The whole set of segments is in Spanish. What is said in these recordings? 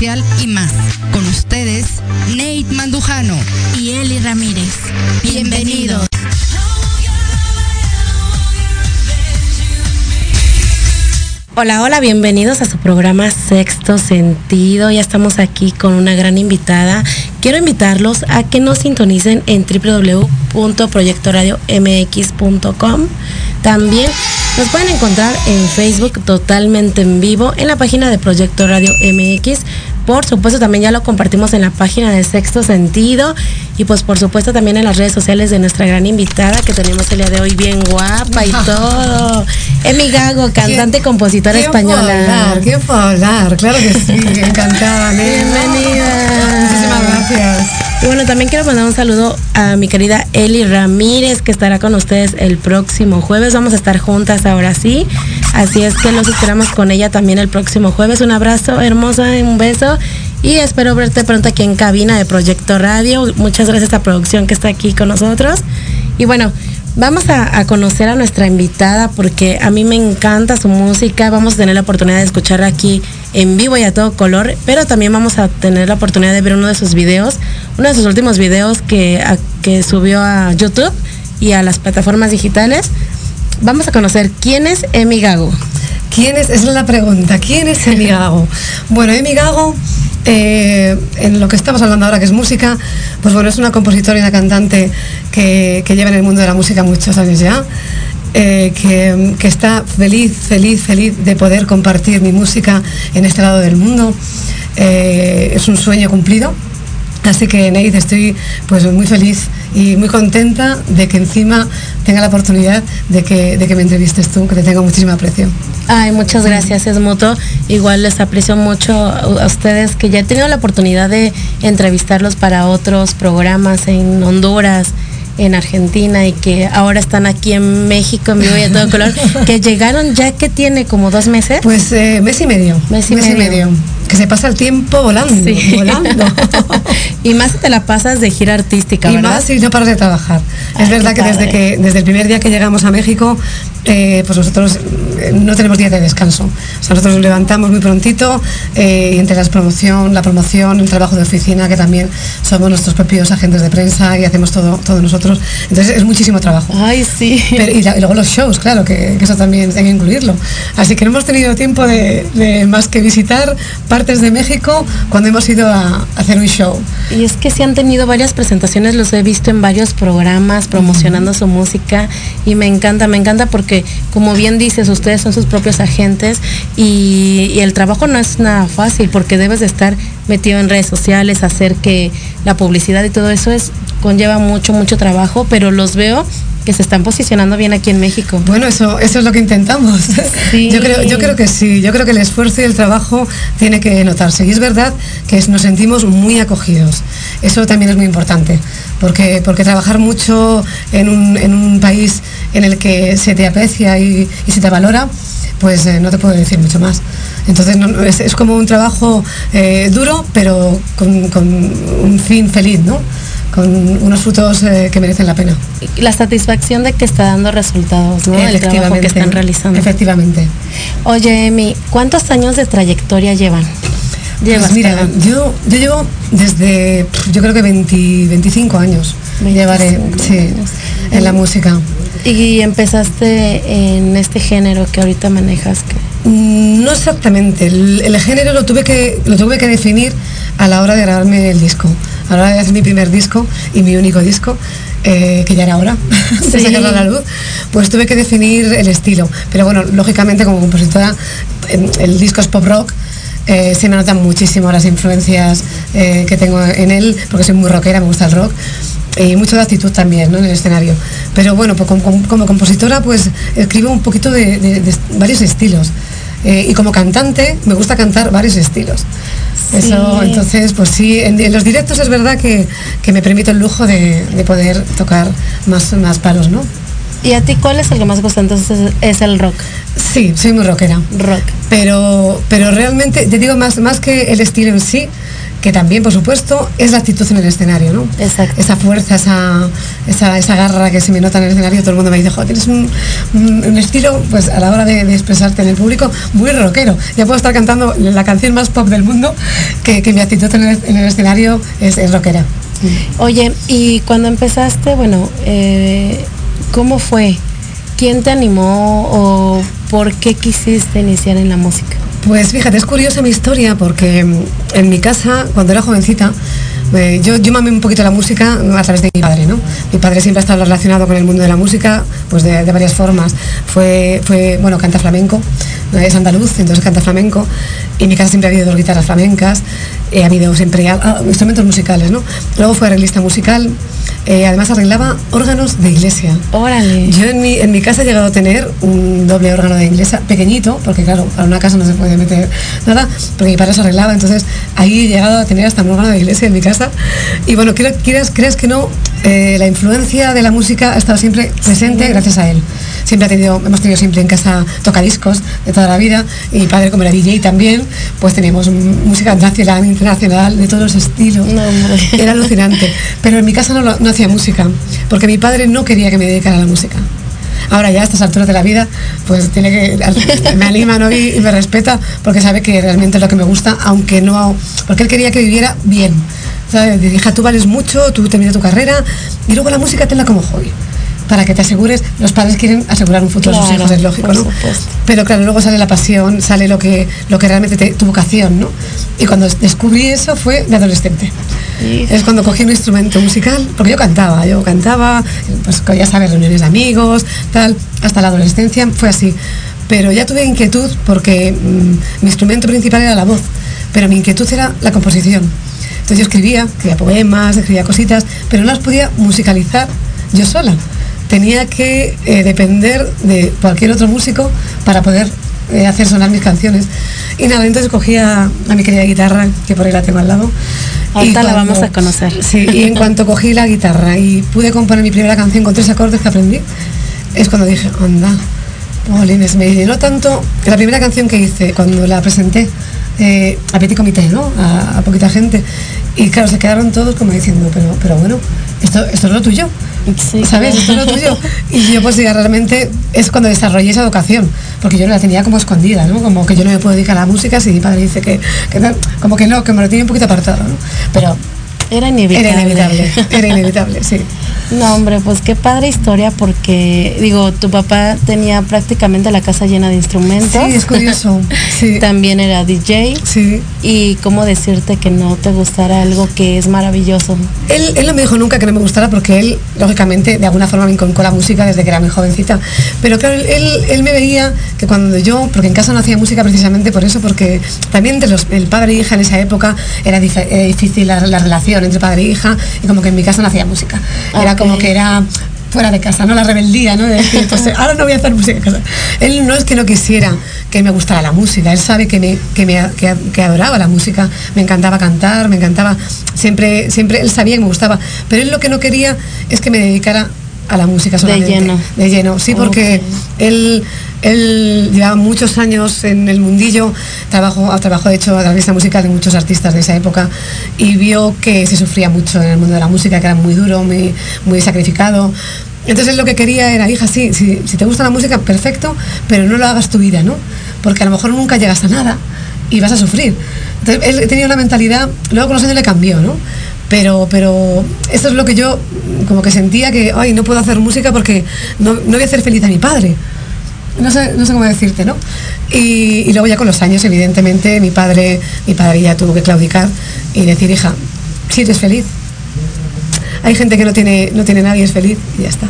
Y más. Con ustedes, Nate Mandujano y Eli Ramírez. Bienvenidos. Hola, hola, bienvenidos a su programa Sexto Sentido. Ya estamos aquí con una gran invitada. Quiero invitarlos a que nos sintonicen en www.proyectoradiomx.com. También nos pueden encontrar en Facebook totalmente en vivo en la página de Proyecto Radio MX por supuesto también ya lo compartimos en la página de Sexto Sentido y pues por supuesto también en las redes sociales de nuestra gran invitada que tenemos el día de hoy bien guapa y todo. Emi Gago, cantante, compositora española. ¿Qué puedo hablar? Claro que sí, encantada. Bienvenida. Muchísimas gracias. Y bueno, también quiero mandar un saludo a mi querida Eli Ramírez, que estará con ustedes el próximo jueves. Vamos a estar juntas ahora sí. Así es que los esperamos con ella también el próximo jueves. Un abrazo hermosa, un beso. Y espero verte pronto aquí en cabina de Proyecto Radio. Muchas gracias a producción que está aquí con nosotros. Y bueno, Vamos a, conocer a nuestra invitada porque a mí me encanta su música. Vamos a tener la oportunidad de escucharla aquí en vivo y a todo color, pero también vamos a tener la oportunidad de ver uno de sus videos, uno de sus últimos videos que, que subió a YouTube y a las plataformas digitales. Vamos a conocer quién es Emi Gago. ¿Quién es? Esa es la pregunta. ¿Quién es Emi Gago? Bueno, Emi Gago eh, en lo que estamos hablando ahora, que es música, pues bueno, es una compositora y una cantante que, lleva en el mundo de la música muchos años ya. Eh, que, está feliz, feliz, feliz de poder compartir mi música en este lado del mundo. Eh, es un sueño cumplido. Así que Nate, estoy pues muy feliz y muy contenta de que encima tenga la oportunidad de que, de que me entrevistes tú, que te tengo muchísima aprecio. Ay, muchas gracias, es mutuo. Igual les aprecio mucho a ustedes que ya he tenido la oportunidad de entrevistarlos para otros programas en Honduras, en Argentina y que ahora están aquí en México en vivo y a todo color, que llegaron ya que tiene como dos meses. Pues eh, mes y medio. Mes y, medio. Que se pasa el tiempo volando, volando. y más si te la pasas de gira artística, y más si no paras de trabajar. es verdad que desde que desde el primer día que llegamos a México eh, pues nosotros eh, no tenemos día de descanso. nosotros nos levantamos muy prontito eh, y entre la promoción, la promoción, el trabajo de oficina, que también somos nuestros propios agentes de prensa y hacemos todo, todo nosotros. Entonces es muchísimo trabajo. Ay, sí. y, luego los shows, claro, que, eso también hay que incluirlo. Así que no hemos tenido tiempo de, más que visitar partes de México cuando hemos ido a, hacer un show. Y es que sí han tenido varias presentaciones, los he visto en varios programas promocionando su música y me encanta, me encanta porque como bien dices, ustedes son sus propios agentes y, el trabajo no es nada fácil porque debes de estar metido en redes sociales, hacer que la publicidad y todo eso es conlleva mucho, mucho trabajo, pero los veo que se están posicionando bien aquí en México. Bueno, eso, eso es lo que intentamos. Yo, creo, yo creo que sí, yo creo que el esfuerzo y el trabajo tiene que notarse. Y es verdad que nos sentimos muy acogidos. Eso también es muy importante, porque, porque trabajar mucho en un, en un país en el que se te aprecia y, se te valora, pues eh, no te puedo decir mucho más. Entonces es, como un trabajo eh, duro, pero con, con un fin feliz, ¿no? Con unos frutos eh, que merecen la pena. La satisfacción de que está dando resultados, ¿no? El trabajo que están realizando. Efectivamente. Oye, Emi, ¿cuántos años de trayectoria llevan? Pues Llevas, mira, yo, yo llevo desde, yo creo que 25 años llevaré sí, en la música. ¿Y empezaste en este género que ahorita manejas? Mm, no exactamente, el, el, género lo tuve, que, lo tuve que definir a la hora de grabarme el disco a la hora de hacer mi primer disco y mi único disco, eh, que ya era hora de sacarlo a la luz, pues tuve que definir el estilo. Pero bueno, lógicamente como compositora, el disco es pop rock, eh, se me notan muchísimo las influencias eh, que tengo en él, porque soy muy rockera, me gusta el rock. y mucho de actitud también ¿no? en el escenario. Pero bueno, pues como, como compositora pues escribo un poquito de, de- de varios estilos. Eh, y como cantante me gusta cantar varios estilos. Eso, entonces, pues sí, en, en los directos es verdad que, que me permito el lujo de, de poder tocar más, más palos, ¿no? ¿Y a ti cuál es el que más gusta? Entonces es el rock. Sí, soy muy rockera. Rock. Pero, pero realmente, te digo, más, más que el estilo en sí, que también, por supuesto, es la actitud en el escenario, ¿no? Exacto. Esa fuerza, esa, esa, esa garra que se me nota en el escenario, todo el mundo me dice, jo, tienes un, un- un estilo, pues a la hora de, de expresarte en el público, muy rockero. Ya puedo estar cantando la canción más pop del mundo, que, que mi actitud en el, en el escenario es, es rockera. Oye, y cuando empezaste, bueno, eh, ¿cómo fue? ¿Quién te animó o por qué quisiste iniciar en la música? Pues fíjate, es curiosa mi historia porque mm, en mi casa, cuando era jovencita, yo, yo mamé un poquito la música a través de mi padre, ¿no? Mi padre siempre ha estado relacionado con el mundo de la música, pues de, de varias formas. Fue, fue, bueno, canta flamenco, es andaluz, entonces canta flamenco, y en mi casa siempre ha habido dos guitarras flamencas, eh, ha habido siempre ah, instrumentos musicales, ¿no? Luego fue arreglista musical, eh, además arreglaba órganos de iglesia. Órale. Yo en mi, en mi casa he llegado a tener un doble órgano de iglesia pequeñito, porque claro, para una casa no se puede meter nada, porque mi padre se arreglaba, entonces ahí he llegado a tener hasta un órgano de iglesia en mi casa. Y bueno, quieras, creas que no, eh, la influencia de la música ha estado siempre presente gracias a él. Siempre ha tenido, hemos tenido siempre en casa tocadiscos de toda la vida, y mi padre como era DJ también, pues teníamos música nacional, internacional, de todos los estilos. No. Era alucinante. Pero en mi casa no hacía música, porque mi padre no quería que me dedicara a la música. Ahora ya a estas alturas de la vida, pues tiene que me anima ¿no? y, y me respeta porque sabe que realmente es lo que me gusta, aunque no, porque él quería que viviera bien. ¿Sabes? Dice, hija, tú vales mucho, tú termina tu carrera y luego la música tenla como hobby. Para que te asegures, los padres quieren asegurar un futuro a sus Claro, hijos, es lógico, ¿no? Pero claro, luego sale la pasión, sale lo que, lo que realmente te, tu vocación, ¿no? Y cuando descubrí eso fue de adolescente. Es cuando cogí un instrumento musical, porque yo cantaba, yo cantaba, pues ya sabes, reuniones de amigos, tal, hasta la adolescencia fue así. Pero ya tuve inquietud porque mm, mi instrumento principal era la voz, pero mi inquietud era la composición. Entonces yo escribía, escribía poemas, escribía cositas, pero no las podía musicalizar yo sola. Tenía que eh, depender de cualquier otro músico para poder eh, hacer sonar mis canciones. Y nada, entonces cogí a, mi querida guitarra, que por ahí la tengo al lado. Ahorita Y la vamos a conocer. Sí, y en cuanto cogí la guitarra y pude componer mi primera canción con tres acordes que aprendí, es cuando dije, anda, Polines, me llenó tanto. La primera canción que hice, cuando la presenté eh, a Petit Comité, ¿no? A, a poquita gente. Y claro, se quedaron todos como diciendo, pero, pero bueno, esto, esto es lo tuyo. Sí, ¿Sabes? Esto es lo tuyo. Y yo pues ya realmente es cuando desarrollé esa vocación, porque yo la tenía como escondida, ¿no? Como que yo no me puedo dedicar a la música si mi padre dice que, que no, como que no, que me lo tiene un poquito apartado, ¿no? Pero Era inevitable. era inevitable, era inevitable, sí. No, hombre, pues qué padre historia porque, digo, tu papá tenía prácticamente la casa llena de instrumentos. Sí, es curioso. Sí, También era DJ. sí. Y cómo decirte que no te gustara algo que es maravilloso. Él, él no me dijo nunca que no me gustara porque él, lógicamente, de alguna forma me inculcó la música desde que era muy jovencita. Pero claro, él, él me veía que cuando yo, porque en casa no hacía música precisamente por eso, porque también entre los, el padre e hija en esa época era, dif- era difícil la, la relación entre padre e hija y como que en mi casa no hacía música. Era Ok. como que era fuera de casa, ¿no? La rebeldía, ¿no? De decir, pues ahora no voy a hacer música en casa. Él no es que no quisiera que me gustara la música, él sabe que me, que me que, que adoraba la música, me encantaba cantar, me encantaba, siempre, siempre, él sabía que me gustaba, pero él lo que no quería es que me dedicara a la música solamente. lleno. De lleno, sí, porque Ok. él, él llevaba muchos años en el mundillo, trabajó, ha trabajado de hecho a la revista musical de muchos artistas de esa época y vio que se sufría mucho en el mundo de la música, que era muy duro, muy, muy sacrificado. Entonces él lo que quería era, hija, sí, sí, si te gusta la música, perfecto, pero no lo hagas tu vida, ¿no? Porque a lo mejor nunca llegas a nada y vas a sufrir. Entonces él tenía una mentalidad, luego con los años le cambió, ¿no? Pero, pero esto es lo que yo como que sentía que, ay, no puedo hacer música porque no, no voy a hacer feliz a mi padre. No sé, no sé cómo decirte, ¿no? Y, y luego ya con los años, evidentemente, mi padre, mi padre ya tuvo que claudicar y decir, hija, si eres feliz. Hay gente que no tiene, no tiene nadie, es feliz y ya está.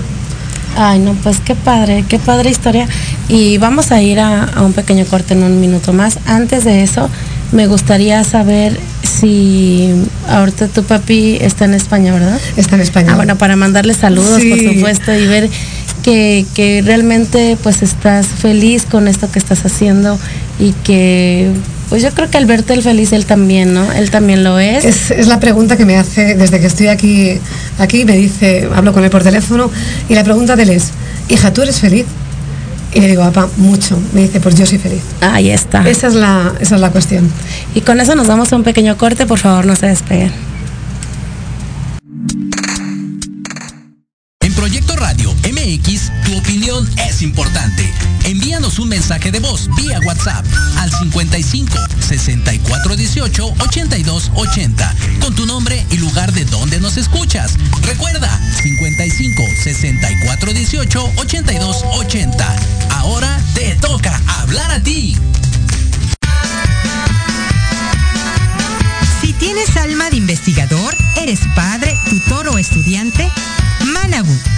Ay, no, pues qué padre, qué padre historia. Y vamos a ir a, a un pequeño corte en un minuto más. Antes de eso, me gustaría saber si ahorita tu papi está en España, ¿verdad? Está en España. Ah, bueno, para mandarle saludos, por supuesto, y ver que, que realmente pues estás feliz con esto que estás haciendo y que pues yo creo que al verte el feliz él también, ¿no? Él también lo es. es. es. la pregunta que me hace desde que estoy aquí, aquí me dice, hablo con él por teléfono y la pregunta de él es, hija, ¿tú eres feliz? Y le digo, papá, mucho. Me dice, pues yo soy feliz. Ahí está. Esa es la, esa es la cuestión. Y con eso nos damos a un pequeño corte, por favor, no se despeguen. De voz vía WhatsApp al 55 64 18 82 80 con tu nombre y lugar de donde nos escuchas. Recuerda 55 64 18 82 80. Ahora te toca hablar a ti. Si tienes alma de investigador, eres padre, tutor o estudiante, Manabu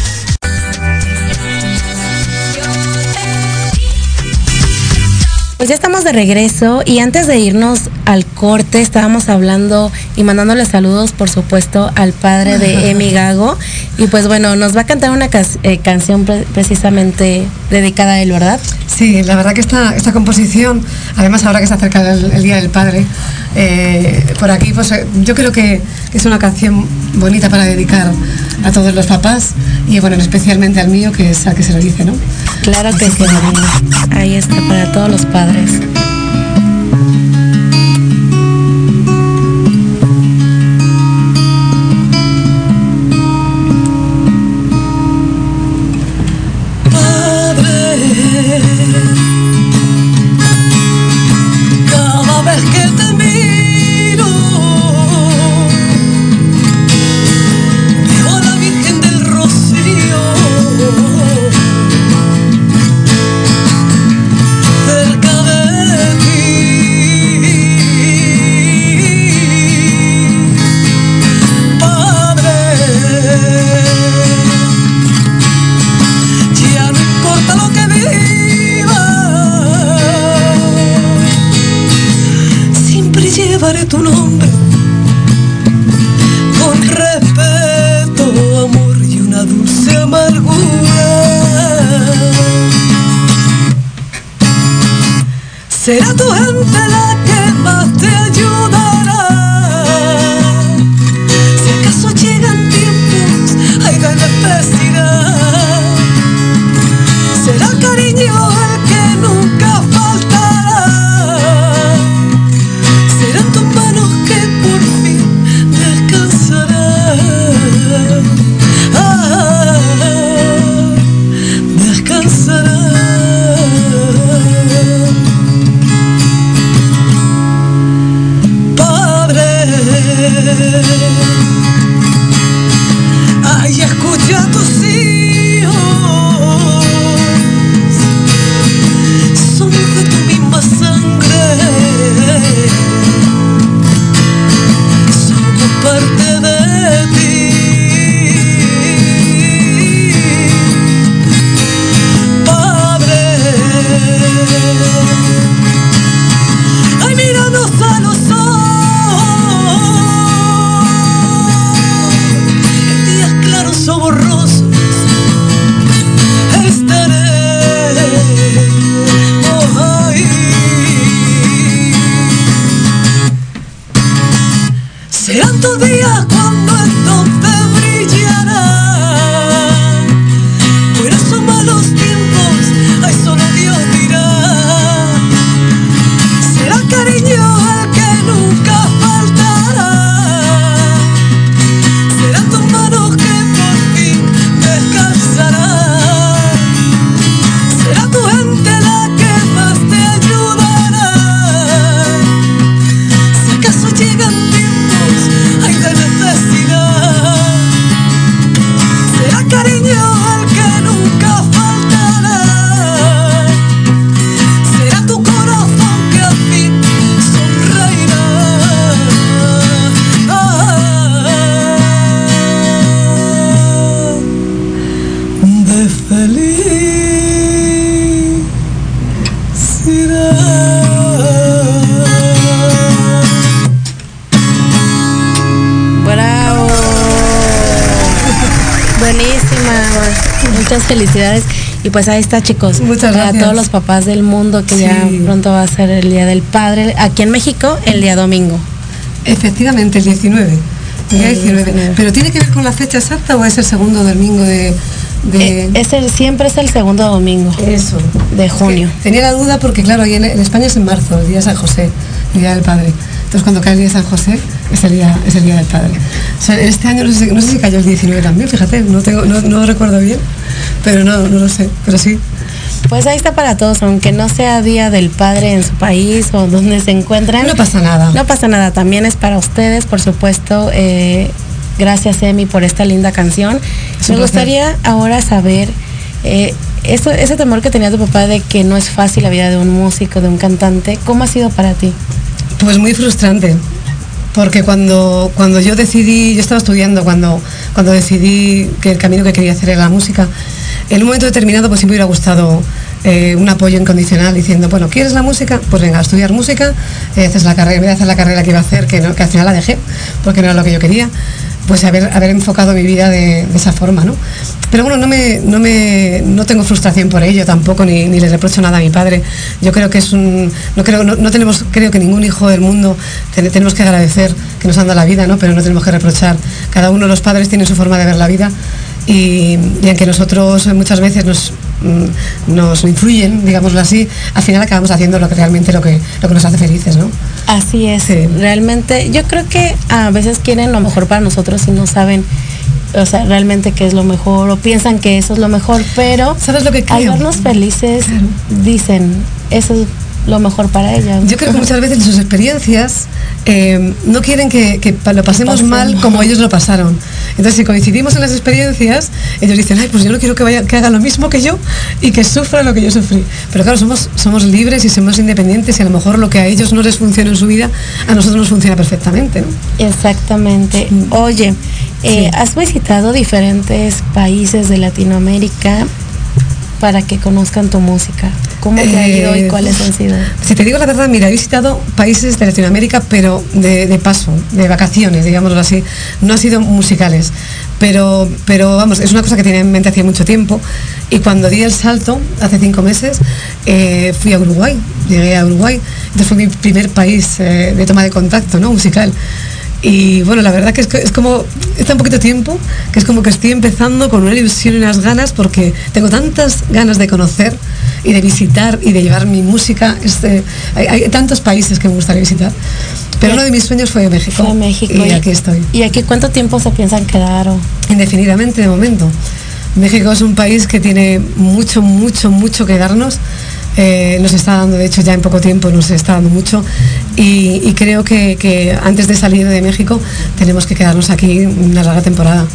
Pues ya estamos de regreso y antes de irnos al corte estábamos hablando y mandándole saludos por supuesto al padre de Emi Gago y pues bueno, nos va a cantar una eh, canción pre precisamente dedicada a él, ¿verdad? Sí, la verdad que esta, esta composición, además ahora que se acerca el, el Día del Padre, eh, por aquí pues yo creo que es una canción bonita para dedicar a todos los papás y bueno, especialmente al mío que es al que se lo dice, ¿no? Claro que sí, ahí está para todos los padres. Pues ahí está, chicos. Muchas gracias. todos los papás del mundo que ya pronto va a ser el Día del Padre. Aquí en México, el día domingo. Efectivamente, el 19. El día El 19. 19. ¿Pero tiene que ver con la fecha exacta o es el segundo domingo de...? de- Eh, es el, siempre es el segundo domingo Eso. de junio. Tenía la duda porque, claro, ahí en, en España es en marzo, el día de San José, el día del Padre. Entonces, cuando cae el día de San José, es el día, es el día del Padre. O sea, este año no sé, si- no sé si cayó el 19 también, fíjate, no, tengo, no, no recuerdo bien, pero no, no lo sé, pero sí. Pues ahí está para todos, aunque no sea Día del Padre en su país o donde se encuentran. No pasa nada. No pasa nada, también es para ustedes, por supuesto. eh, gracias, Emi, por esta linda canción. Es Me gustaría ahora saber eh, eso, ese temor que tenía tu papá de que no es fácil la vida de un músico, de un cantante. ¿Cómo ha sido para ti? Pues muy frustrante, porque cuando, cuando yo decidí, yo estaba estudiando, cuando, cuando decidí que el camino que quería hacer era la música, en un momento determinado pues sí me hubiera gustado eh, un apoyo incondicional diciendo, bueno, ¿quieres la música? Pues venga, a estudiar música, eh, haces la carrera, vez de hacer la carrera que iba a hacer, que, no- que al final la dejé, porque no era lo que yo quería, pues haber, haber enfocado mi vida de, esa forma, ¿no? Pero bueno, no, me, no, me, no tengo frustración por ello tampoco, ni, ni le reprocho nada a mi padre. Yo creo que es un. No, creo, no, no tenemos, creo que ningún hijo del mundo ten- tenemos que agradecer que nos han dado la vida, ¿no? Pero no tenemos que reprochar. Cada uno de los padres tiene su forma de ver la vida y, aunque nosotros muchas veces nos, nos influyen, digámoslo así, al final acabamos haciendo lo que realmente lo que, lo que nos hace felices, ¿no? Así es, Sí. realmente yo creo que a veces quieren lo mejor para nosotros y no saben, o sea, realmente qué es lo mejor o piensan que eso es lo mejor, pero ¿Sabes lo que al creo? vernos felices dicen, eso es lo mejor para ellas. Yo creo que muchas veces en sus experiencias eh, no quieren que, que lo pasemos Pasemos. mal como ellos lo pasaron. Entonces, si coincidimos en las experiencias, ellos dicen, ay, pues yo no quiero que, vaya, que haga lo mismo que yo y que sufra lo que yo sufrí. Pero claro, somos, somos libres y somos independientes y a lo mejor lo que a ellos no les funciona en su vida, a nosotros nos funciona perfectamente. ¿no? Exactamente. Oye, eh, Sí. ¿has visitado diferentes países de Latinoamérica para que conozcan tu música? ¿Cómo te ha ido y Eh, cuáles han sido? Si te digo la verdad, mira, he visitado países de Latinoamérica, pero de, de paso, de vacaciones, digámoslo así. No han sido musicales. Pero, pero vamos, es una cosa que tenía en mente hacía mucho tiempo. Y cuando di el salto, hace cinco meses, eh, fui a Uruguay. Llegué a Uruguay. Entonces fue mi primer país eh, de toma de contacto, ¿no? Musical. Y bueno, la verdad que es, es como, es tan poquito tiempo que es como que estoy empezando con una ilusión y unas ganas porque tengo tantas ganas de conocer y de visitar y de llevar mi música. Este, hay, hay tantos países que me gustaría visitar. Pero uno de mis sueños fue México. Fue México. Y aquí estoy. ¿Y aquí cuánto tiempo se piensan quedar? O? Indefinidamente de momento. México es un país que tiene mucho, mucho, mucho que darnos. Eh, nos está dando, de hecho, ya en poco tiempo nos está dando mucho. Y, y creo que, que antes de salir de México tenemos que quedarnos aquí una larga temporada.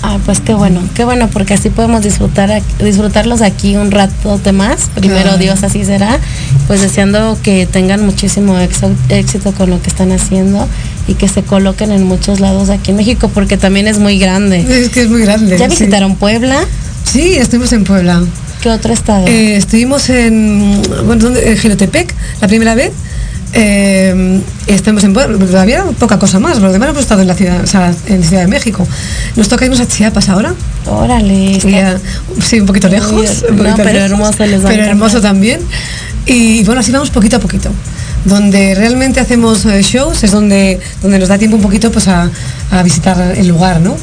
Ah, pues qué bueno, qué bueno, porque así podemos disfrutar disfrutarlos aquí un rato de más. Primero Claro. Dios, así será. Pues deseando que tengan muchísimo éxito, éxito con lo que están haciendo y que se coloquen en muchos lados aquí en México, porque también es muy grande. Es que es muy grande. ¿Ya sí. visitaron Puebla? Sí, estuvimos en Puebla. ¿Qué otro estado? Eh, estuvimos en, bueno, en Gilotepec la primera vez. Eh, estamos en todavía poca cosa más, lo demás hemos estado en la ciudad, o sea, en Ciudad de México. Nos toca irnos a Chiapas ahora. Órale. está- sí, un poquito lejos. Un no, poquito pero lejos, hermoso, les Pero hermoso también. Y bueno, así vamos poquito a poquito. Donde realmente hacemos eh, shows es donde, donde nos da tiempo un poquito pues, a, a visitar el lugar, ¿no?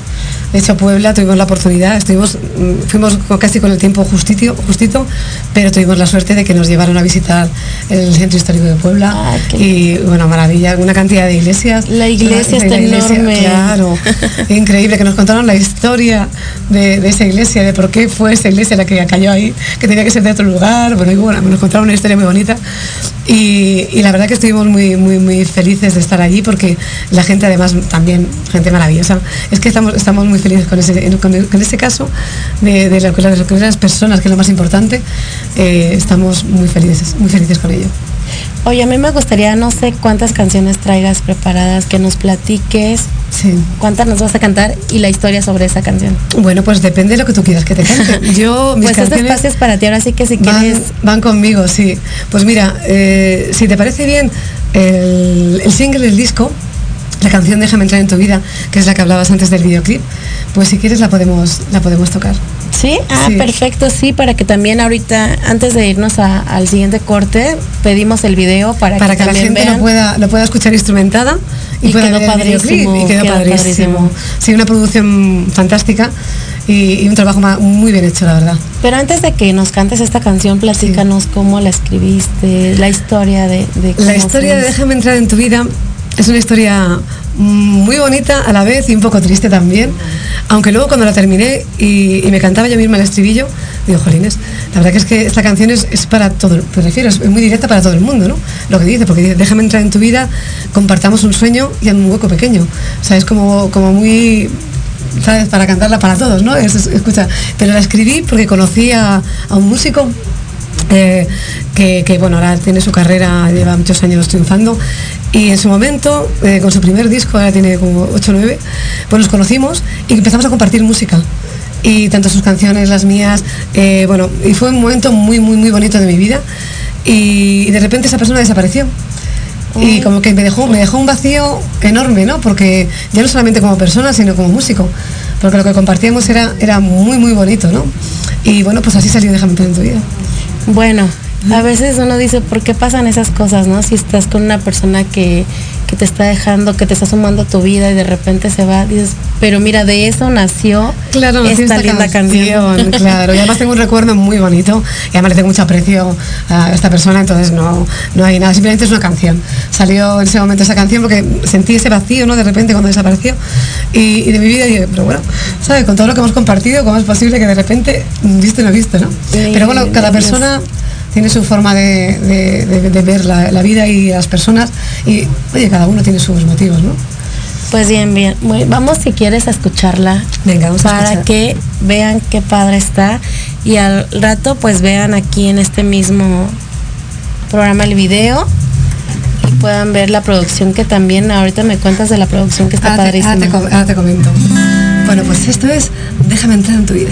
De hecho, Puebla tuvimos la oportunidad, estuvimos, mm, fuimos casi con el tiempo justito, justito, pero tuvimos la suerte de que nos llevaron a visitar el centro histórico de Puebla. Ah, y bueno, maravilla, una cantidad de iglesias. La iglesia está enorme. Claro, increíble, que nos contaron la historia de, de esa iglesia, de por qué fue esa iglesia la que cayó ahí, que tenía que ser de otro lugar. Bueno, y bueno, nos contaron una historia muy bonita. Y, y la verdad que estuvimos muy, muy, muy felices de estar allí porque la gente además también, gente maravillosa. Es que estamos, estamos muy felices con ese, con, con ese caso de, de, las personas, que es lo más importante. eh, estamos muy felices, muy felices con ello. Oye, a mí me gustaría, no sé cuántas canciones traigas preparadas, que nos platiques. Sí. ¿Cuántas nos vas a cantar y la historia sobre esa canción? Bueno, pues depende de lo que tú quieras que te cante. Yo, mis pues este canciones espacio es para ti, ahora sí que si van, quieres... van conmigo, sí. Pues mira, eh, si te parece bien, el, el single del disco, la canción Déjame entrar en tu vida, que es la que hablabas antes del videoclip, pues si quieres la podemos, la podemos tocar. Sí, ah, Sí. perfecto, sí, para que también ahorita, antes de irnos a- al siguiente corte, pedimos el video para, Para que la gente vean. lo pueda, lo pueda escuchar instrumentada y, Y pueda quedó ver el y quedó, quedó padrísimo. padrísimo. Sí, una producción fantástica y, y un trabajo muy bien hecho, la verdad. Pero antes de que nos cantes esta canción, platícanos cómo la escribiste, la historia de, de La historia de. Déjame entrar en tu vida es una historia muy bonita a la vez y un poco triste también. Aunque luego cuando la terminé y, me cantaba yo misma el estribillo, digo, jolines, la verdad que es que esta canción es, para todo, me refiero, es muy directa para todo el mundo, ¿no? Lo que dice, porque dice, déjame entrar en tu vida, compartamos un sueño y en un hueco pequeño. O sea, es como, como muy ¿sabes? Para cantarla para todos, ¿no? Es- es- escucha, pero la escribí porque conocí a un músico eh, que, que, bueno, ahora tiene su carrera, lleva muchos años triunfando y en su momento, eh, con su primer disco, ahora tiene como 8 o 9, pues nos conocimos y empezamos a compartir música. Y tanto sus canciones, las mías, eh, bueno, y fue un momento muy, muy, muy bonito de mi vida. Y, de repente esa persona desapareció. Y como que me dejó, me dejó un vacío enorme, ¿no? Porque ya no solamente como persona, sino como músico. Porque lo que compartíamos era, era muy, muy bonito, ¿no? Y bueno, pues así salió Déjame entrar en tu vida. Bueno, a veces uno dice, ¿por qué pasan esas cosas, no? Si estás con una persona que, que te está dejando, que te está sumando a tu vida y de repente se va, dices, pero mira, de eso nació Claro, nació esta, linda canción. Claro, y además tengo un recuerdo muy bonito y además le tengo mucho aprecio a esta persona, entonces no, no hay nada, simplemente es una canción. Salió en ese momento esa canción porque sentí ese vacío, ¿no? De repente cuando desapareció y, y de mi vida dije, pero bueno, ¿sabes? Con todo lo que hemos compartido, ¿cómo es posible que de repente visto y no visto, ¿no? Sí, Pero bueno, cada persona tiene su forma de, de- de- de ver la, la vida y las personas y, oye, cada uno tiene sus motivos, ¿no? Pues bien, bien. Muy- vamos si quieres a escucharla. Venga, vamos a para escuchar. que vean qué padre está y al rato pues vean aquí en este mismo programa el video y puedan ver la producción que también ahorita me cuentas de la producción que está Ahora te, padrísima. ahora te com- ahora te comento. Bueno, pues esto es Déjame entrar en tu vida.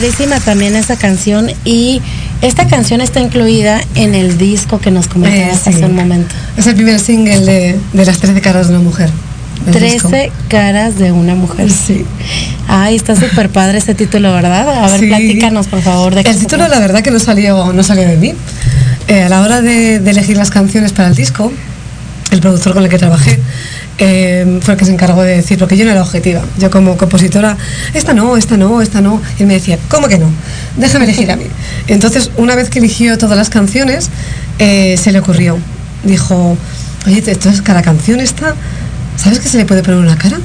Padrísima también esa canción y esta canción está incluida en el disco que nos comentabas Eh, sí. hace un momento. Es el primer single de, de las 13 caras de una mujer. el disco. 13 caras de una mujer. Sí. Ay, está súper padre ese título, ¿verdad? A ver, Sí. platícanos, por favor. De El título, la verdad, que no salió, no salió de mí. Eh, a la hora de, de elegir las canciones para el disco, el productor con el que trabajé eh, fue el que se encargó de decir, porque yo no era objetiva. Yo, como compositora, esta no, esta no, esta no. Y me decía, ¿cómo que no? Déjame elegir a mí. Entonces, una vez que eligió todas las canciones, eh, se le ocurrió. Dijo, oye, entonces cada canción está. ¿Sabes que se le puede poner una cara?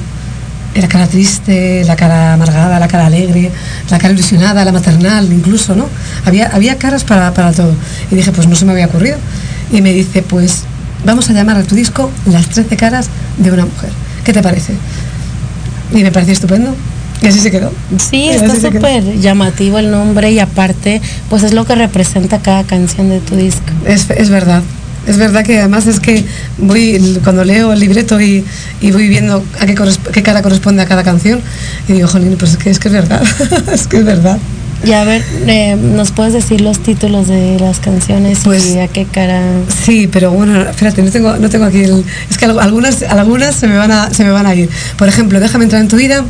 la cara triste, la cara amargada, la cara alegre, la cara ilusionada, la maternal, incluso, ¿no? Había, había caras para, para todo. Y dije, pues no se me había ocurrido. Y me dice, pues vamos a llamar a tu disco Las 13 caras de una mujer. ¿Qué te parece? Y me pareció estupendo. Y así se quedó. Sí, está súper llamativo el nombre y aparte, pues es lo que representa cada canción de tu disco. Es, es verdad. Es verdad que además es que voy, cuando leo el libreto y, y voy viendo a qué cara corresponde a cada canción, y digo, jolín, pues es que es, que es verdad. es que es verdad. Y a ver, eh, ¿nos puedes decir los títulos de las canciones Pues- y a qué cara? Sí, pero bueno, espérate, no tengo, no tengo aquí el. Es que al- algunas, algunas se, me van a, se me van a ir. Por ejemplo, Déjame entrar en tu vida,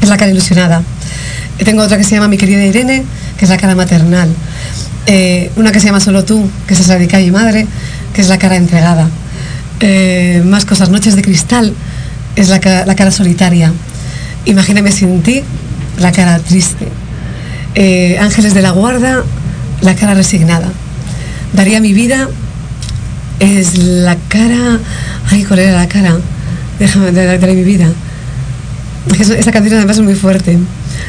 es la cara ilusionada. Tengo otra que se llama Mi querida Irene, que es la cara maternal. Eh, una que se llama Solo tú, que es la de calle madre, que es la cara entregada. Eh, más cosas, Noches de cristal, es la, la cara solitaria. Imagíname sin ti, la cara triste. Eh, Ángeles de la guarda, la cara resignada. Daría mi vida, es la cara. Ay, ¿cuál era la cara? Déjame de mi vida. Esa canción además es muy fuerte.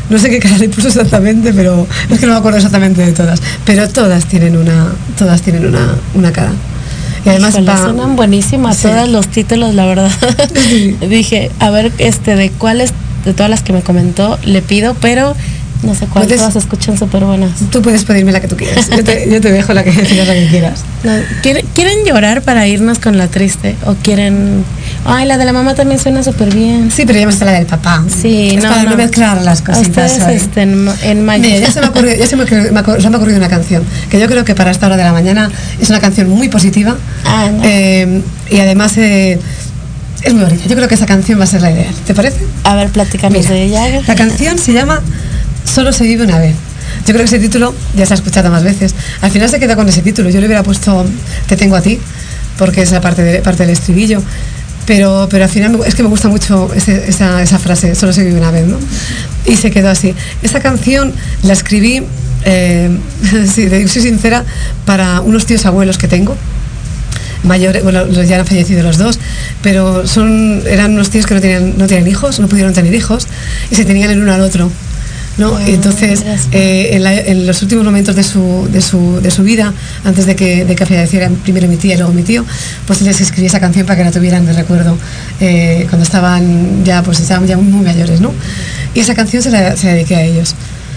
No sé qué cara le puso exactamente, pero es que no me acuerdo exactamente de todas. Pero todas tienen una, todas tienen una, una cara. Y además Híjole, buenísimas Sí. todos los títulos, la verdad. Dije, a ver, este, de cuáles, de todas las que me comentó, le pido, pero no sé Puedes- todas se escuchan súper buenas. tú puedes pedirme la que tú quieras. Yo te, yo te dejo la que la que quieras. No, ¿quieren, ¿Quieren llorar para irnos con la triste? ¿O quieren.? Ay, la de la mamá también suena súper bien. Sí, pero ya me está la del papá. Sí, es no, para no, mezclar las cositas. ustedes este, en, en. Mira, ya se me ha ocurrido, ya se me, ocurrió- me ha ocurrido- se me ha ocurrido una canción que yo creo que para esta hora de la mañana es una canción muy positiva Ah, no. eh, y además eh, es muy bonita. Yo creo que esa canción va a ser la ideal. ¿Te parece? A ver, platícanos de ella. La canción se llama Solo se vive una vez. Yo creo que ese título ya se ha escuchado más veces. Al final se queda con ese título. Yo le hubiera puesto Te tengo a ti, porque es la parte, parte del estribillo. Pero, pero al final es que me gusta mucho esa, frase, solo se vive una vez, ¿no? Y se quedó así. Esa canción la escribí, eh, le- soy sincera, para unos tíos abuelos que tengo mayores, bueno, ya han fallecido los dos, pero son, eran unos tíos que no tenían, no tenían hijos, no pudieron tener hijos y se tenían el uno al otro. ¿No? Entonces, eh, en, la- en los últimos momentos de su, de su, de su vida, antes de que, de que falleciera primero mi tía y luego mi tío, pues les escribí esa canción para que la tuvieran de recuerdo eh, cuando estaban ya, pues estaban ya muy mayores, ¿no? Y esa canción se la, se la dediqué a ellos.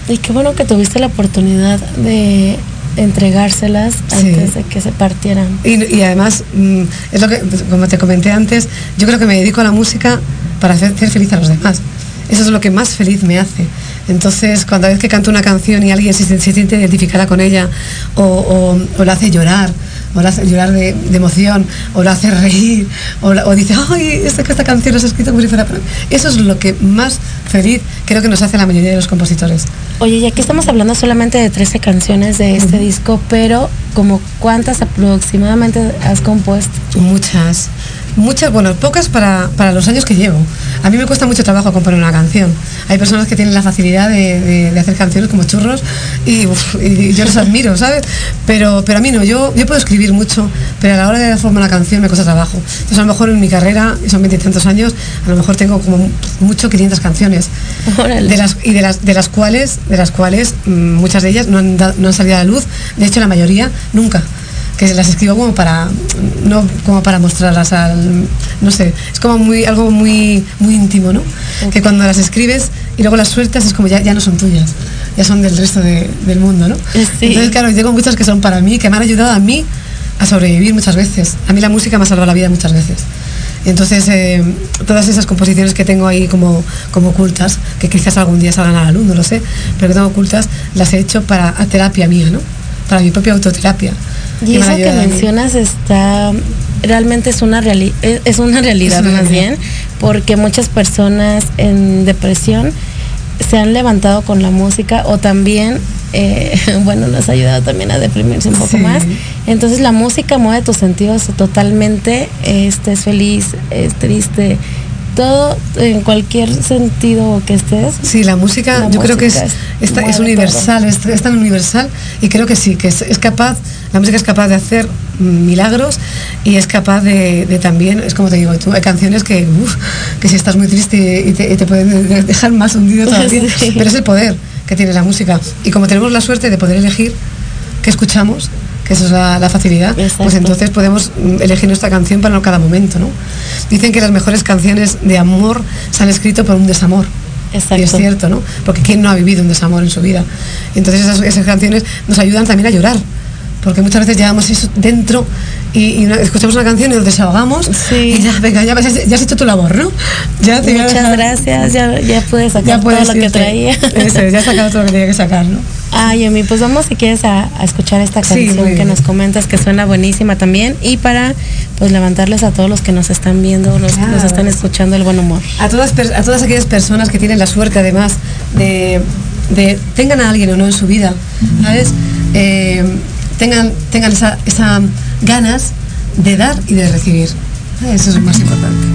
Y qué bueno que tuviste la oportunidad de entregárselas Sí. antes de que se partieran. Y, y además, mm, es lo que, como te comenté antes, yo creo que me dedico a la música para hacer, hacer feliz a los demás. Eso es lo que más feliz me hace. Entonces, cuando vez que canto una canción y alguien se, se siente identificada con ella, o, o, o la hace llorar, o la hace llorar de, de emoción, o la hace reír, o, la- o dice, ay, esta, esta canción la has escrito como si fuera para mí". Eso es lo que más feliz creo que nos hace la mayoría de los compositores. Oye, y aquí estamos hablando solamente de 13 canciones de este disco, pero como cuántas aproximadamente has compuesto? Muchas. Muchas, bueno, pocas para, para los años que llevo. A mí me cuesta mucho trabajo componer una canción. Hay personas que tienen la facilidad de, de- de hacer canciones como churros y, uf, y yo los admiro, ¿sabes? Pero, pero a mí no, yo, yo puedo escribir mucho, pero a la hora de dar forma a una canción me cuesta trabajo. Entonces a lo mejor en mi carrera, y son veintitantos años, a lo mejor tengo como mucho 500 canciones. Órale. De las, y de las, de las cuales, de las cuales mm, muchas de ellas no han, da- no han salido a la luz, de hecho la mayoría nunca que las escribo como para no como para mostrarlas al no sé es como muy algo muy muy íntimo no que cuando las escribes y luego las sueltas es como ya, ya no son tuyas ya son del resto de- del mundo no Sí. entonces claro tengo muchas que son para mí que me han ayudado a mí a sobrevivir muchas veces a mí la música me ha salvado la vida muchas veces entonces eh, todas esas composiciones que tengo ahí como, como ocultas, que quizás algún día salgan a la luz, no lo sé, pero que tengo ocultas, las he hecho para a terapia mía, ¿no? Para mi propia autoterapia. Y eso que mencionas está realmente es una reali- es es una realidad Es una más realidad. bien, porque muchas personas en depresión se han levantado con la música o también eh, bueno nos ha ayudado también a deprimirse un poco Sí. más. Entonces la música mueve tus sentidos totalmente, eh, estés feliz, es triste, todo en cualquier sentido que estés. Sí, la música La yo creo que es, es- esta- es universal, es, es tan universal y creo que sí, que es, es capaz, la música es capaz de hacer milagros y es capaz de, de también, es como te digo, tú, hay canciones que, uf, que si estás muy triste y te, y te pueden de- dejar más hundido todavía, Sí. pero es el poder que tiene la música. Y como tenemos la suerte de poder elegir qué escuchamos, que eso es la, la facilidad, pues Exacto. entonces podemos mm, elegir nuestra canción para cada momento, ¿no? Dicen que las mejores canciones de amor se han escrito por un desamor. Exacto. Y es cierto, ¿no? Porque ¿quién no ha vivido un desamor en su vida? Entonces esas, esas canciones nos ayudan también a llorar. Porque muchas veces llevamos eso dentro y, y una- escuchamos una canción y nos desahogamos y ya, venga, ya, ya has hecho tu labor, ¿no? Ya te Muchas gracias, ya, ya pude sacar Ya todo puedes lo que traía. Eso, ya has sacado todo lo que tenía que sacar, ¿no? Ay, Emi, pues vamos si quieres a, a escuchar esta canción que nos comentas que suena buenísima también y para pues levantarles a todos los que nos están viendo, los que nos están escuchando el buen humor. a todas, a todas aquellas personas que tienen la suerte además de, de tengan a alguien o no en su vida, ¿sabes? Eh, tengan tengan esa, esa ganas de dar y de recibir. Eso es lo más importante.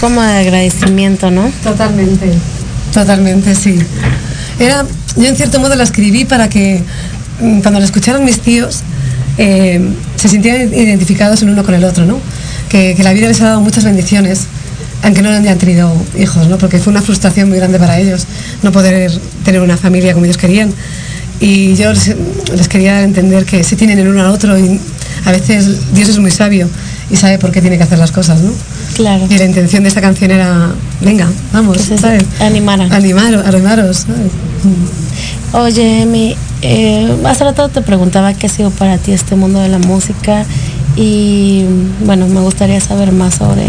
Como de agradecimiento, ¿no? Totalmente, totalmente, sí. Era, yo en cierto modo la escribí para que mm, cuando la escucharan mis tíos eh, se sintieran identificados el uno con el otro, ¿no? Que, que la vida les ha dado muchas bendiciones aunque no hayan tenido hijos, ¿no? porque fue una frustración muy grande para ellos no poder tener una familia como ellos querían. Y yo les, les quería entender que se tienen el uno al otro y a veces Dios es muy sabio y sabe por qué tiene que hacer las cosas, ¿no? Claro. Y la intención de esta canción era, venga, vamos, Pues animar Animar, animaros, ¿sabes? Oye, Emi, eh, hace rato te preguntaba qué ha sido para ti este mundo de la música y bueno, me gustaría saber más sobre,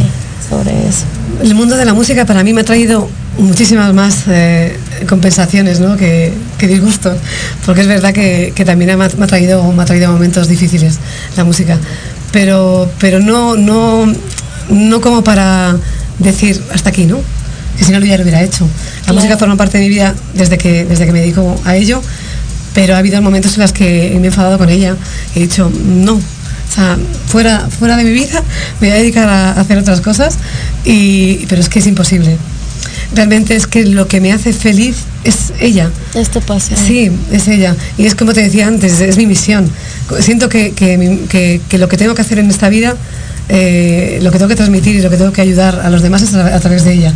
sobre eso. El mundo de la música para mí me ha traído muchísimas más eh, compensaciones ¿no? que, que disgustos, porque es verdad que, que también me ha, me ha traído, me ha traído momentos difíciles la música, pero, pero no, no, no como para decir hasta aquí, ¿no? Que si no ya lo hubiera hecho. La Claro. música forma parte de mi vida desde que, desde que me dedico a ello, pero ha habido momentos en los que me he enfadado con ella. He dicho, no, o sea, fuera, fuera de mi vida, me voy a dedicar a hacer otras cosas, y, pero es que es imposible. Realmente es que lo que me hace feliz es ella. Este pasión. Sí, es ella. Y es como te decía antes, es mi misión. Siento que, que- que lo que tengo que hacer en esta vida, eh, lo que tengo que transmitir y lo que tengo que ayudar a los demás es a, a través de ella.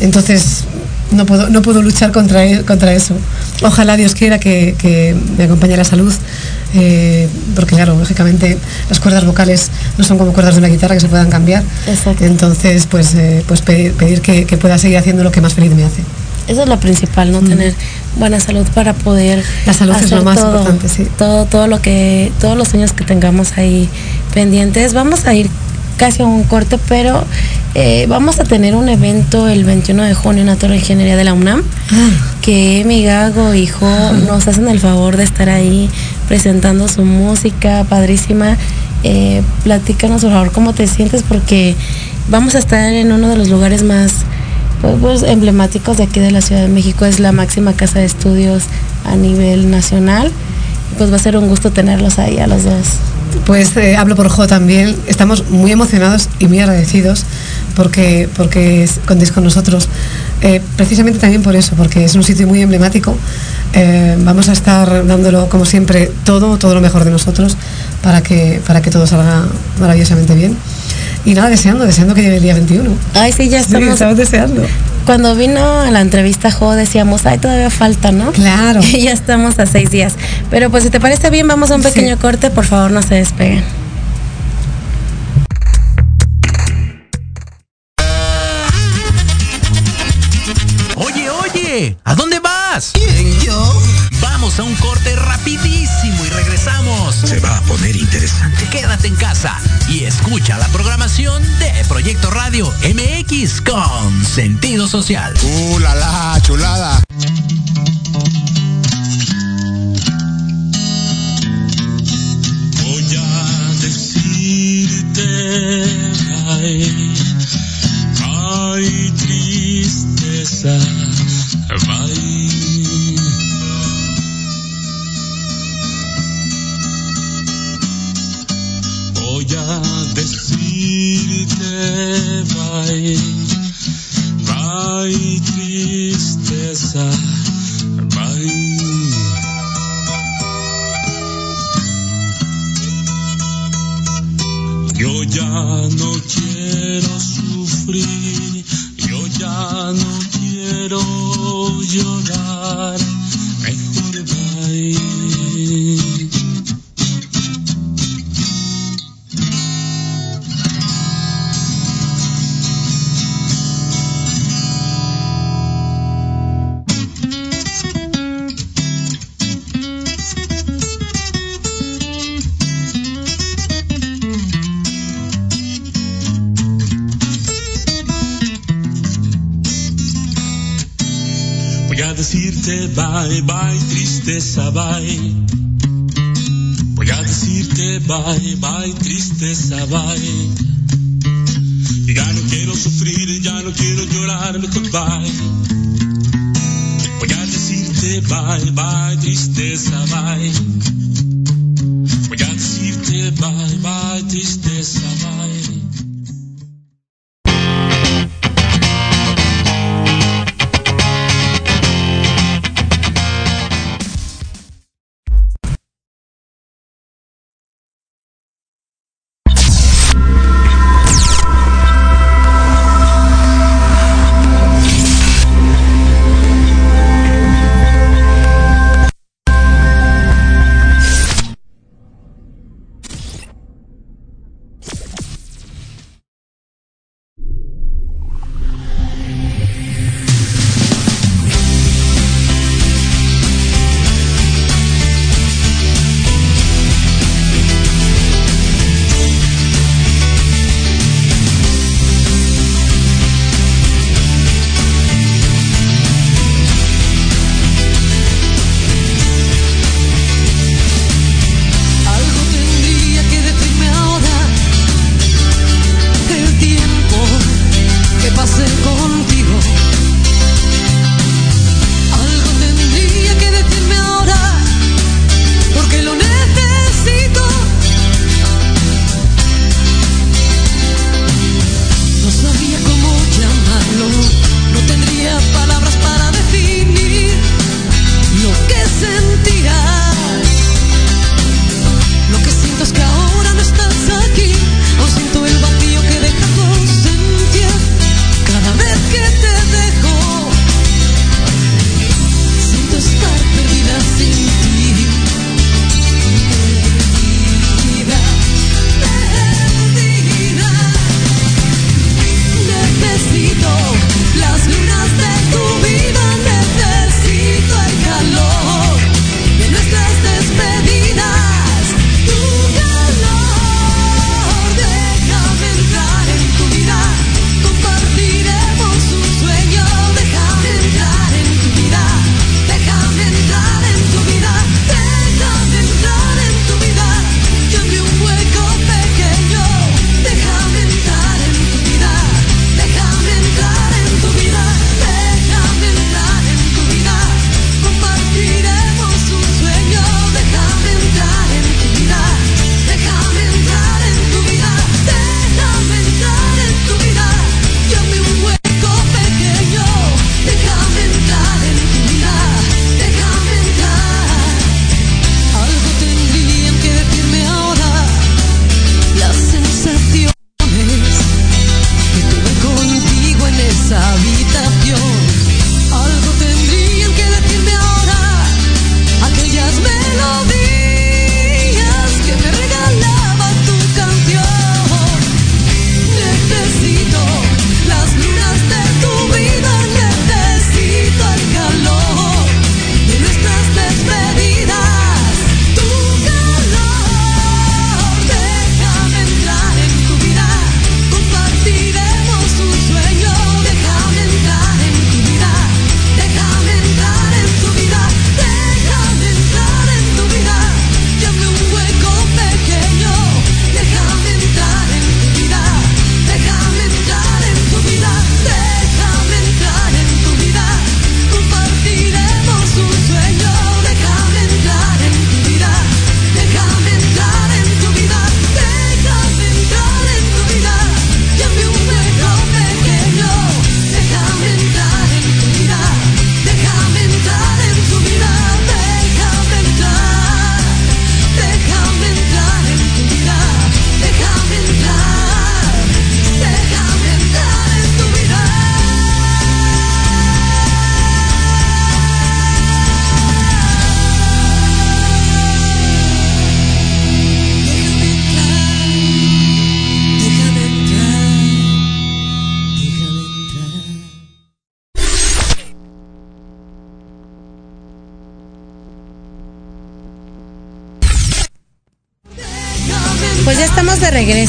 Entonces, no puedo, no puedo luchar contra, e- contra eso. Ojalá Dios quiera que, que me acompañe la salud, eh, porque claro, lógicamente las cuerdas vocales no son como cuerdas de una guitarra que se puedan cambiar. Entonces, pues, eh, pues pedir, pedir que, que pueda seguir haciendo lo que más feliz me hace. Eso es lo principal, ¿no? Tener buena salud para poder La salud es hacer lo más todo, importante, sí. Todo, todo lo que, todos los sueños que tengamos ahí pendientes. Vamos a ir casi a un corte, pero eh, vamos a tener un evento el 21 de junio en la Torre de Ingeniería de la UNAM, que mi Gago y Jo nos hacen el favor de estar ahí presentando su música padrísima. Eh, platícanos por favor cómo te sientes porque vamos a estar en uno de los lugares más pues, pues, emblemáticos de aquí de la Ciudad de México. Es la máxima casa de estudios a nivel nacional. Pues va a ser un gusto tenerlos ahí a los dos. Pues eh, hablo por Jo también. Estamos muy emocionados y muy agradecidos porque, porque contéis con nosotros. Eh, precisamente también por eso, porque es un sitio muy emblemático. Eh, vamos a estar dándolo, como siempre, todo, todo lo mejor de nosotros para que, para que todo salga maravillosamente bien. Y nada, deseando, deseando que llegue el día 21. Ay, sí, ya Sí, estamos. estamos deseando. Cuando vino a la entrevista Jo decíamos, ay, todavía falta, ¿no? Claro. Y ya estamos a seis días. Pero pues si te parece bien, vamos a un pequeño corte, por favor no se despeguen. Oye, oye, ¿a dónde. Vamos a un corte rapidísimo y regresamos. Se va a poner interesante. Quédate en casa y escucha la programación de Proyecto Radio MX con sentido social. ¡Uh, la, la, chulada! Voy a decirte, ay, ay, tristeza, ay. Voy a decirte, bye, bye, tristeza, bye. Yo ya no quiero sufrir, yo ya no quiero llorar, mejor bye. Tristeza, bye. Y ya no quiero sufrir, ya no quiero llorar, mejor bye. Voy a decirte bye, bye, tristeza, bye.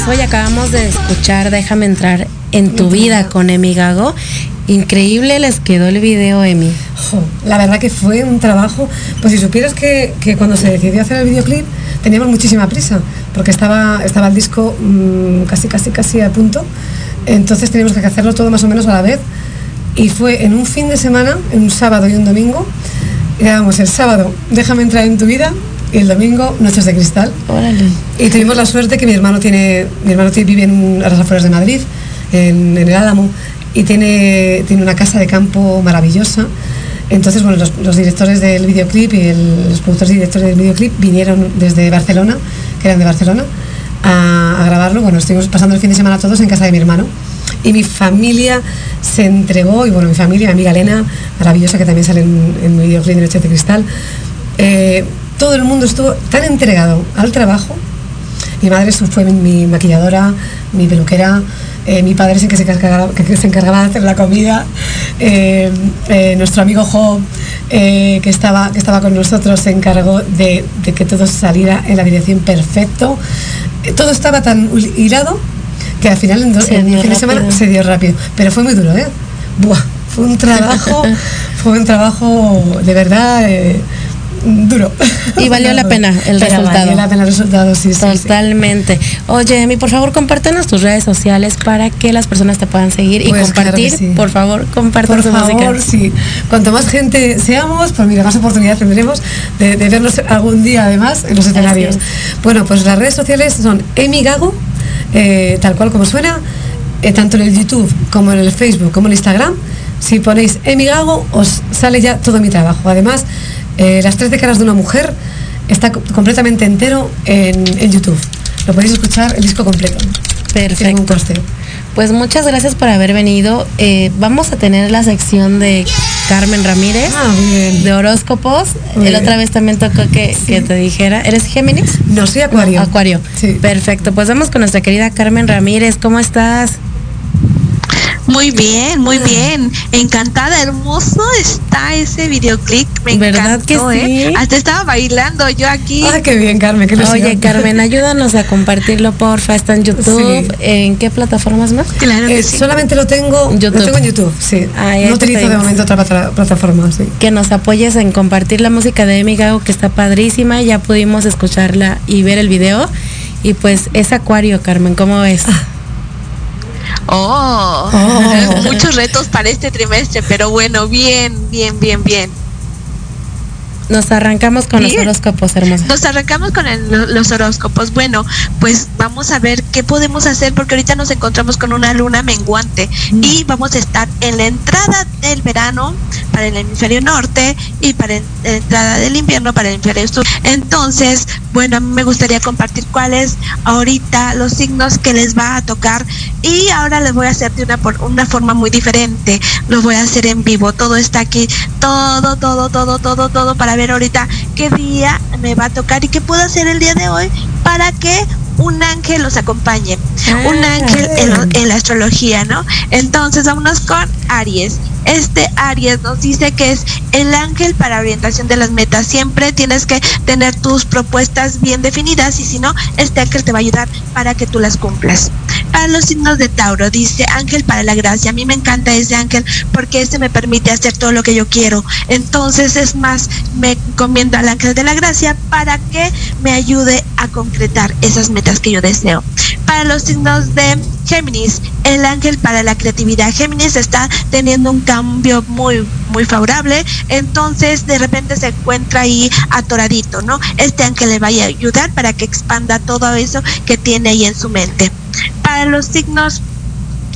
De regreso y acabamos de escuchar Déjame entrar en tu vida con Emi Gago. Increíble les quedó el video, Emi. la verdad que fue un trabajo. Pues si supieras que, cuando se decidió hacer el videoclip teníamos muchísima prisa, porque estaba, estaba el disco mm, casi, casi, casi a punto. Entonces teníamos que hacerlo todo más o menos a la vez. Y fue en un fin de semana, en un sábado y un domingo. Digamos, el sábado, déjame entrar en tu vida, y el domingo Noches de Cristal. Y tuvimos la suerte que mi hermano tiene, mi hermano vive en, a las afueras de Madrid, en, el Álamo, y tiene, tiene una casa de campo maravillosa. Entonces, bueno, los, directores del videoclip y los productores y directores del videoclip vinieron desde Barcelona, que eran de Barcelona, a, grabarlo. Bueno, estuvimos pasando el fin de semana todos en casa de mi hermano. Y mi familia se entregó, y bueno, mi familia, mi amiga Elena, maravillosa, que también sale en, en mi videoclip de Noches de Cristal, eh, todo el mundo estuvo tan entregado al trabajo. Mi madre fue mi, maquilladora, mi peluquera, eh, mi padre el que se encargaba, que se encargaba de hacer la comida, eh, eh, nuestro amigo Job, que, estaba, que estaba con nosotros, se encargó de, que todo saliera en la dirección perfecto. todo estaba tan hilado que al final en, dos, fin de semana se dio rápido. Pero fue muy duro, ¿eh? Buah, fue un trabajo, fue un trabajo de verdad duro. Y valió la pena el resultado. Valió la pena el resultado, sí, Totalmente. Oye, Emi, por favor, compártenos tus redes sociales para que las personas te puedan seguir y pues compartir. Por favor, compártenos Por favor, sí. Cuanto más gente seamos, pues mira, más oportunidad tendremos de, vernos algún día, además, en los escenarios. Bueno, pues las redes sociales son Emi Gago, eh, tal cual como suena, eh, tanto en el YouTube como en el Facebook como en el Instagram. Si ponéis Emi Gago, os sale ya todo mi trabajo. Además, eh, las tres décadas de una mujer está completamente entero en, YouTube. Lo podéis escuchar el disco completo. Perfecto. Pues muchas gracias por haber venido. Eh, vamos a tener la sección de Carmen Ramírez ah, de horóscopos. el otra vez también tocó que, te dijera. ¿Eres Géminis? No, soy Acuario. acuario. Sí. Perfecto. Pues vamos con nuestra querida Carmen Ramírez. ¿Cómo estás? Muy bien, muy bien. Encantada, hermoso está ese videoclip. Me ¿Verdad encantó, que sí? ¿eh? Hasta estaba bailando yo aquí. Ah, qué bien, Carmen. Oye, Carmen, ayúdanos a compartirlo, porfa. Está en YouTube. ¿En qué plataformas más? Claro que eh, sí. Solamente lo tengo, lo tengo en YouTube, sí. no utilizo de momento otra plataforma, sí. Que nos apoyes en compartir la música de Emi que está padrísima. Ya pudimos escucharla y ver el video. Y pues es Acuario, Carmen, ¿cómo ves? Ah. Oh, oh, muchos retos para este trimestre, pero bueno, bien, bien, bien, bien. Nos arrancamos con los horóscopos, hermosa. Nos arrancamos con los horóscopos. Bueno, pues vamos a ver qué podemos hacer porque ahorita nos encontramos con una luna menguante mm. y vamos a estar en la entrada del verano para el hemisferio norte y para la entrada del invierno para el hemisferio sur. Entonces, bueno, a mí me gustaría compartir cuáles ahorita los signos que les va a tocar y ahora les voy a hacer de una, una forma muy diferente. Lo voy a hacer en vivo. Todo está aquí, todo, todo, todo, todo, todo para ver ahorita qué día me va a tocar y qué puedo hacer el día de hoy para que un ángel los acompañe. un ah. ángel en, la astrología, ¿no? Entonces vámonos con Aries. Este Aries nos dice que es el ángel para orientación de las metas. Siempre tienes que tener tus propuestas bien definidas y si no, este ángel te va a ayudar para que tú las cumplas. Para los signos de Tauro, dice ángel para la gracia. A mí me encanta ese ángel porque este me permite hacer todo lo que yo quiero. Entonces, es más, me encomiendo al ángel de la gracia para que me ayude a concretar esas metas que yo deseo. Para los signos de Géminis, el ángel para la creatividad. Géminis está teniendo un cambio muy, muy favorable, entonces de repente se encuentra ahí atoradito, ¿no? Este ángel le vaya a ayudar para que expanda todo eso que tiene ahí en su mente. Para los signos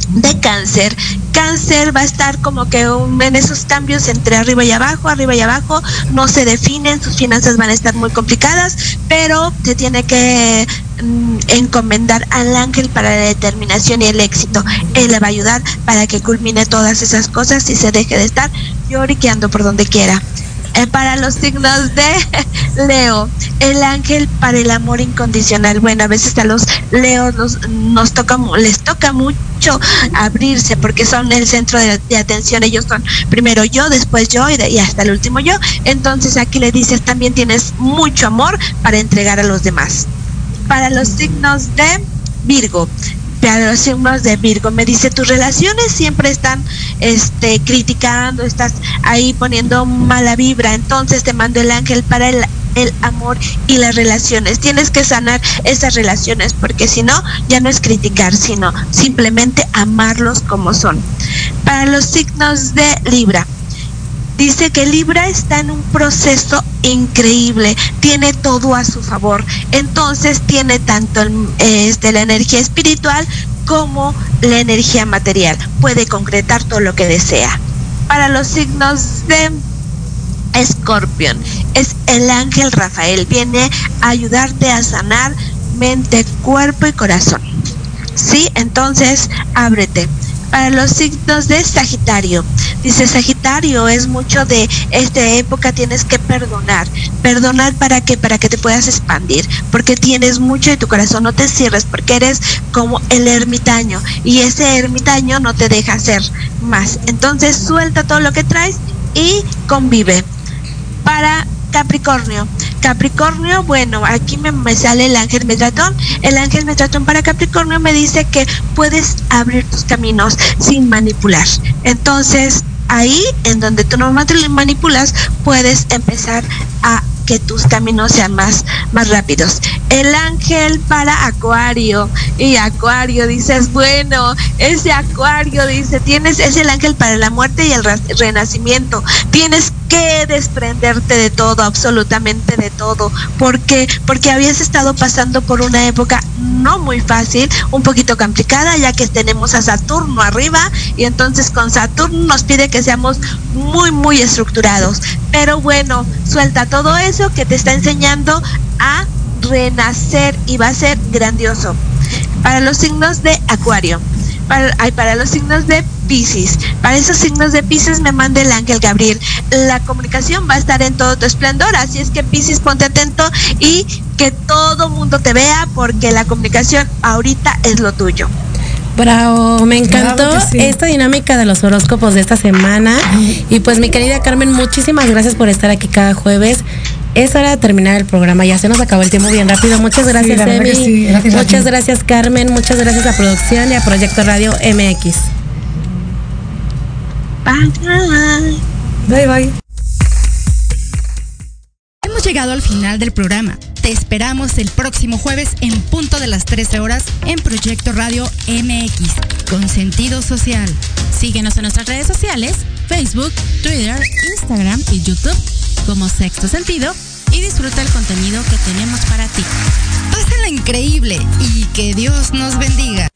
de cáncer. Cáncer va a estar como que en esos cambios entre arriba y abajo, arriba y abajo, no se definen, sus finanzas van a estar muy complicadas, pero se tiene que mm, encomendar al ángel para la determinación y el éxito. Él le va a ayudar para que culmine todas esas cosas y se deje de estar lloriqueando por donde quiera. Eh, para los signos de Leo, el ángel para el amor incondicional. Bueno, a veces a los Leos nos toca, les toca mucho abrirse porque son el centro de, atención. Ellos son primero yo, después yo y, y hasta el último yo. Entonces aquí le dices también tienes mucho amor para entregar a los demás. Para los signos de Virgo para los signos de Virgo. Me dice, tus relaciones siempre están este, criticando, estás ahí poniendo mala vibra. Entonces te mando el ángel para el, el amor y las relaciones. Tienes que sanar esas relaciones porque si no, ya no es criticar, sino simplemente amarlos como son. Para los signos de Libra dice que Libra está en un proceso increíble, tiene todo a su favor. Entonces tiene tanto este, la energía espiritual como la energía material. Puede concretar todo lo que desea. Para los signos de Escorpión, es el ángel Rafael. Viene a ayudarte a sanar mente, cuerpo y corazón. Sí, entonces ábrete para los signos de Sagitario. Dice Sagitario, es mucho de esta época tienes que perdonar. Perdonar para qué? Para que te puedas expandir, porque tienes mucho de tu corazón, no te cierres, porque eres como el ermitaño y ese ermitaño no te deja hacer más. Entonces suelta todo lo que traes y convive. Para Capricornio. Capricornio, bueno, aquí me, sale el ángel Metratón. El ángel Metratón para Capricornio me dice que puedes abrir tus caminos sin manipular. Entonces, ahí en donde tú no manipulas, puedes empezar a que tus caminos sean más, más rápidos. El ángel para Acuario. Y Acuario dices, bueno, ese Acuario dice, tienes, es el ángel para la muerte y el renacimiento. Tienes que desprenderte de todo, absolutamente de todo. ¿Por qué? Porque habías estado pasando por una época no muy fácil, un poquito complicada, ya que tenemos a Saturno arriba y entonces con Saturno nos pide que seamos muy, muy estructurados. Pero bueno, suelta todo eso que te está enseñando a renacer y va a ser grandioso. Para los signos de Acuario, para, para los signos de Pisces. Para esos signos de Pisces me manda el ángel Gabriel. La comunicación va a estar en todo tu esplendor, así es que Pisces ponte atento y que todo mundo te vea porque la comunicación ahorita es lo tuyo. Bravo, me encantó esta dinámica de los horóscopos de esta semana. Y pues mi querida Carmen, muchísimas gracias por estar aquí cada jueves. Es hora de terminar el programa, ya se nos acabó el tiempo bien rápido. Muchas gracias, Emi. muchas gracias, Carmen. Muchas gracias a Producción y a Proyecto Radio MX. Bye. Bye bye. Hemos llegado al final del programa. Te esperamos el próximo jueves en punto de las 13 horas en Proyecto Radio MX con sentido social. Síguenos en nuestras redes sociales, Facebook, Twitter, Instagram y YouTube como Sexto Sentido y disfruta el contenido que tenemos para ti. Pásala increíble y que Dios nos bendiga.